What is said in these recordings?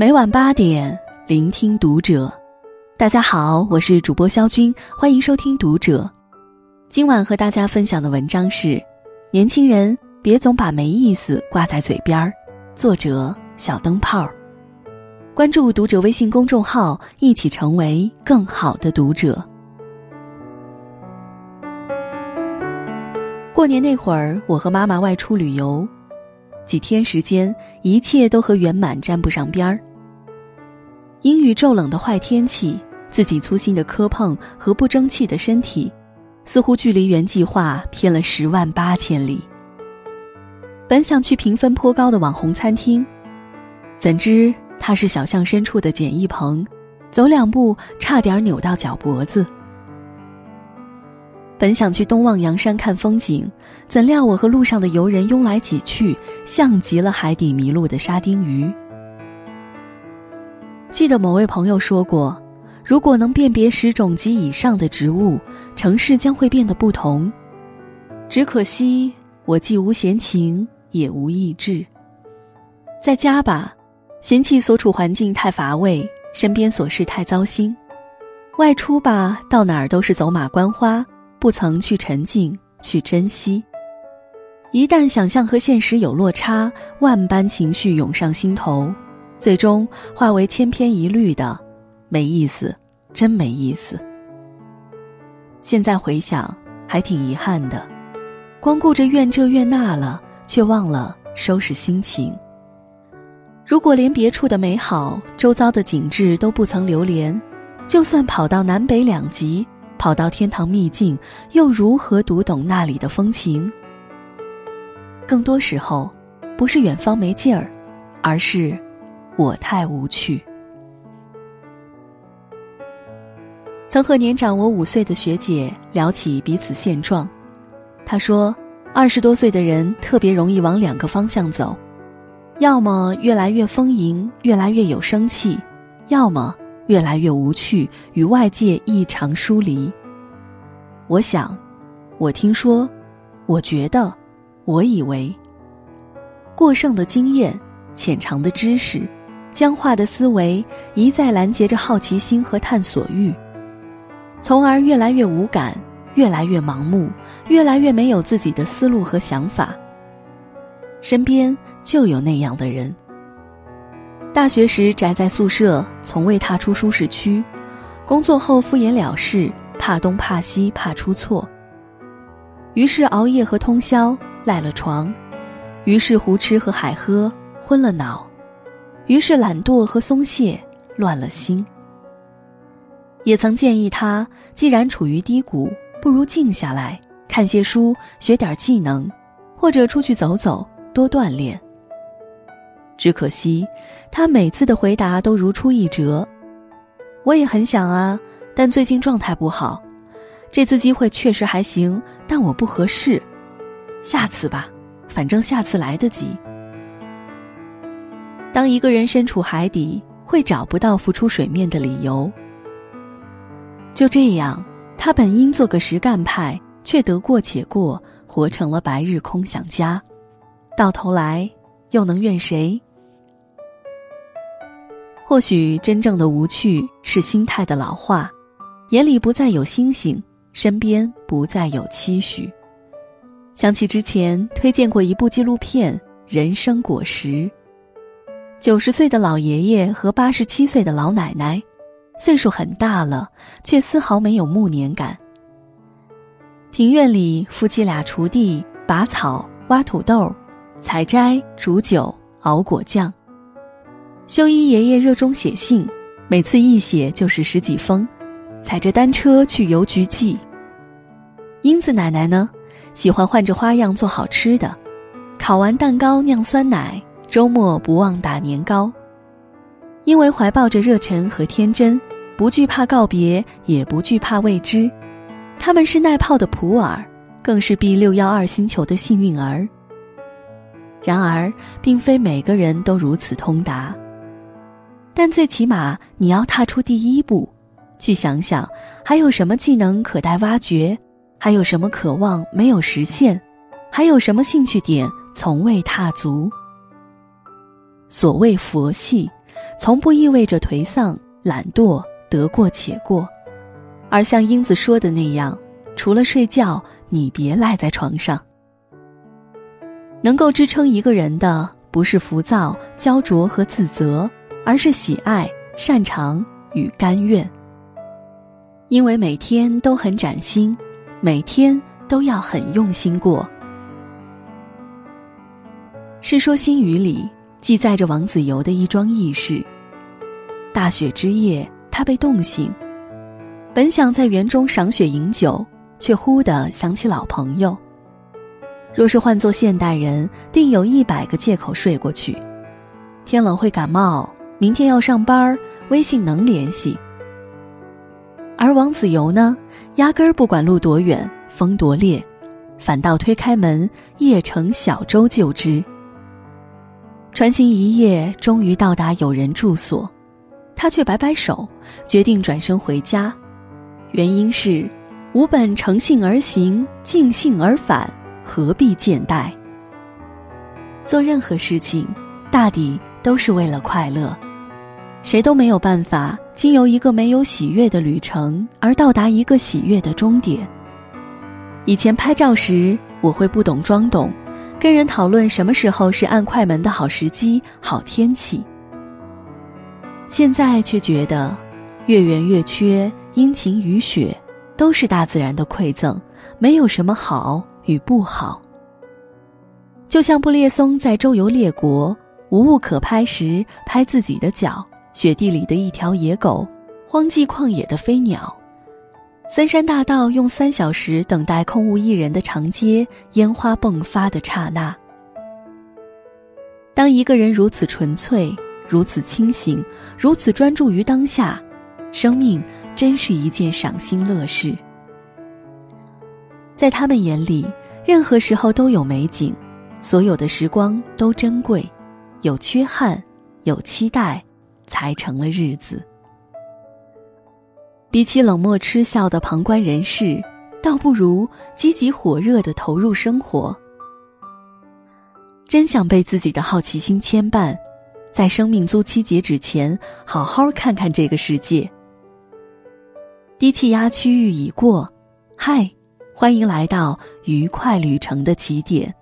每晚八点，聆听读者。大家好，我是主播肖军，欢迎收听《读者》。今晚和大家分享的文章是：年轻人别总把没意思挂在嘴边儿。作者：小灯泡。关注《读者》微信公众号，一起成为更好的读者。过年那会儿，我和妈妈外出旅游，几天时间，一切都和圆满沾不上边儿。阴雨骤冷的坏天气，自己粗心的磕碰和不争气的身体，似乎距离原计划偏了十万八千里。本想去评分颇高的网红餐厅，怎知它是小巷深处的简易棚，走两步差点扭到脚脖子。本想去东望洋山看风景，怎料我和路上的游人拥来挤去，像极了海底迷路的沙丁鱼。记得某位朋友说过，如果能辨别十种及以上的植物，城市将会变得不同。只可惜我既无闲情，也无意志。在家吧，嫌弃所处环境太乏味，身边琐事太糟心；外出吧，到哪儿都是走马观花。不曾去沉静，去珍惜。一旦想象和现实有落差，万般情绪涌上心头，最终化为千篇一律的没意思，真没意思。现在回想，还挺遗憾的，光顾着怨这怨那了，却忘了收拾心情。如果连别处的美好、周遭的景致都不曾流连，就算跑到南北两极。跑到天堂秘境，又如何读懂那里的风情？更多时候，不是远方没劲儿，而是我太无趣。曾和年长我五岁的学姐聊起彼此现状，她说：“二十多岁的人特别容易往两个方向走，要么越来越丰盈，越来越有生气；要么……”越来越无趣，与外界异常疏离。我想，我听说，我觉得，我以为。过剩的经验，浅尝的知识，僵化的思维，一再拦截着好奇心和探索欲，从而越来越无感，越来越盲目，越来越没有自己的思路和想法。身边就有那样的人。大学时宅在宿舍，从未踏出舒适区；工作后敷衍了事，怕东怕西怕出错。于是熬夜和通宵赖了床，于是胡吃和海喝昏了脑，于是懒惰和松懈乱了心。也曾建议他，既然处于低谷，不如静下来看些书，学点技能，或者出去走走，多锻炼。只可惜，他每次的回答都如出一辙。我也很想啊，但最近状态不好。这次机会确实还行，但我不合适。下次吧，反正下次来得及。当一个人身处海底，会找不到浮出水面的理由。就这样，他本应做个实干派，却得过且过，活成了白日空想家。到头来，又能怨谁？或许真正的无趣是心态的老化，眼里不再有星星，身边不再有期许。想起之前推荐过一部纪录片《人生果实》，九十岁的老爷爷和八十七岁的老奶奶，岁数很大了，却丝毫没有暮年感。庭院里，夫妻俩锄地、拔草、挖土豆、采摘、煮酒、熬果酱。修一爷爷热衷写信，每次一写就是十几封，踩着单车去邮局寄。英子奶奶呢，喜欢换着花样做好吃的，烤完蛋糕酿酸奶，周末不忘打年糕。因为怀抱着热忱和天真，不惧怕告别，也不惧怕未知，他们是耐泡的普洱，更是 B 六幺二星球的幸运儿。然而，并非每个人都如此通达。但最起码你要踏出第一步，去想想还有什么技能可待挖掘，还有什么渴望没有实现，还有什么兴趣点从未踏足。所谓佛系，从不意味着颓丧、懒惰、得过且过，而像英子说的那样，除了睡觉，你别赖在床上。能够支撑一个人的，不是浮躁、焦灼和自责，而是喜爱、擅长与甘愿。因为每天都很崭新，每天都要很用心过。《世说新语》里记载着王子猷的一桩轶事。大雪之夜，他被冻醒，本想在园中赏雪饮酒，却忽地想起老朋友。若是换做现代人，定有一百个借口睡过去。天冷会感冒，明天要上班，微信能联系。而王子猷呢，压根儿不管路多远，风多烈，反倒推开门，夜乘小舟就之。船行一夜，终于到达友人住所，他却摆摆手，决定转身回家。原因是，吾本乘兴而行，尽兴而返，何必见待？做任何事情，大抵都是为了快乐。谁都没有办法经由一个没有喜悦的旅程而到达一个喜悦的终点。以前拍照时，我会不懂装懂。跟人讨论什么时候是按快门的好时机、好天气。现在却觉得，月圆月缺、阴晴雨雪，都是大自然的馈赠，没有什么好与不好。就像布列松在周游列国，无物可拍时，拍自己的脚，雪地里的一条野狗，荒寂旷野的飞鸟。森山大道用三小时等待空无一人的长街，烟花迸发的刹那。当一个人如此纯粹、如此清醒、如此专注于当下，生命真是一件赏心乐事。在他们眼里，任何时候都有美景，所有的时光都珍贵，有缺憾，有期待，才成了日子。比起冷漠嗤笑的旁观人士，倒不如积极火热的投入生活。真想被自己的好奇心牵绊，在生命租期截止前，好好看看这个世界。低气压区域已过，嗨，欢迎来到愉快旅程的起点。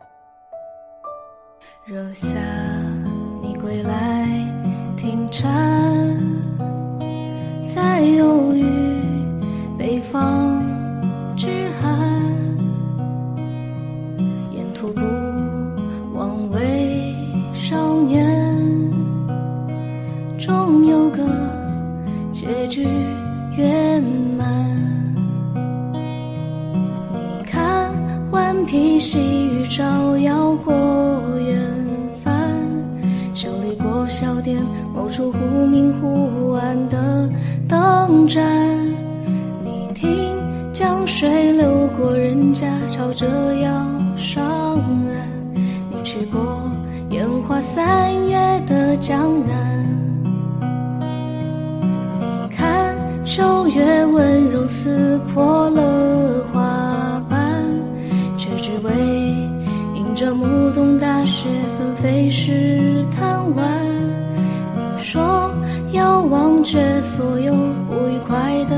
若夏你归来，听蝉在忧郁。北方之寒，沿途不枉为少年，终有个结局圆满。你看，顽皮细雨照耀过远帆，修理过小店某处忽明忽暗的灯盏。江水流过人家，朝着要上岸。你去过烟花三月的江南。你看秋月温柔撕破了花瓣，却只为迎着暮冬大雪纷飞时贪玩。你说要忘却所有不愉快的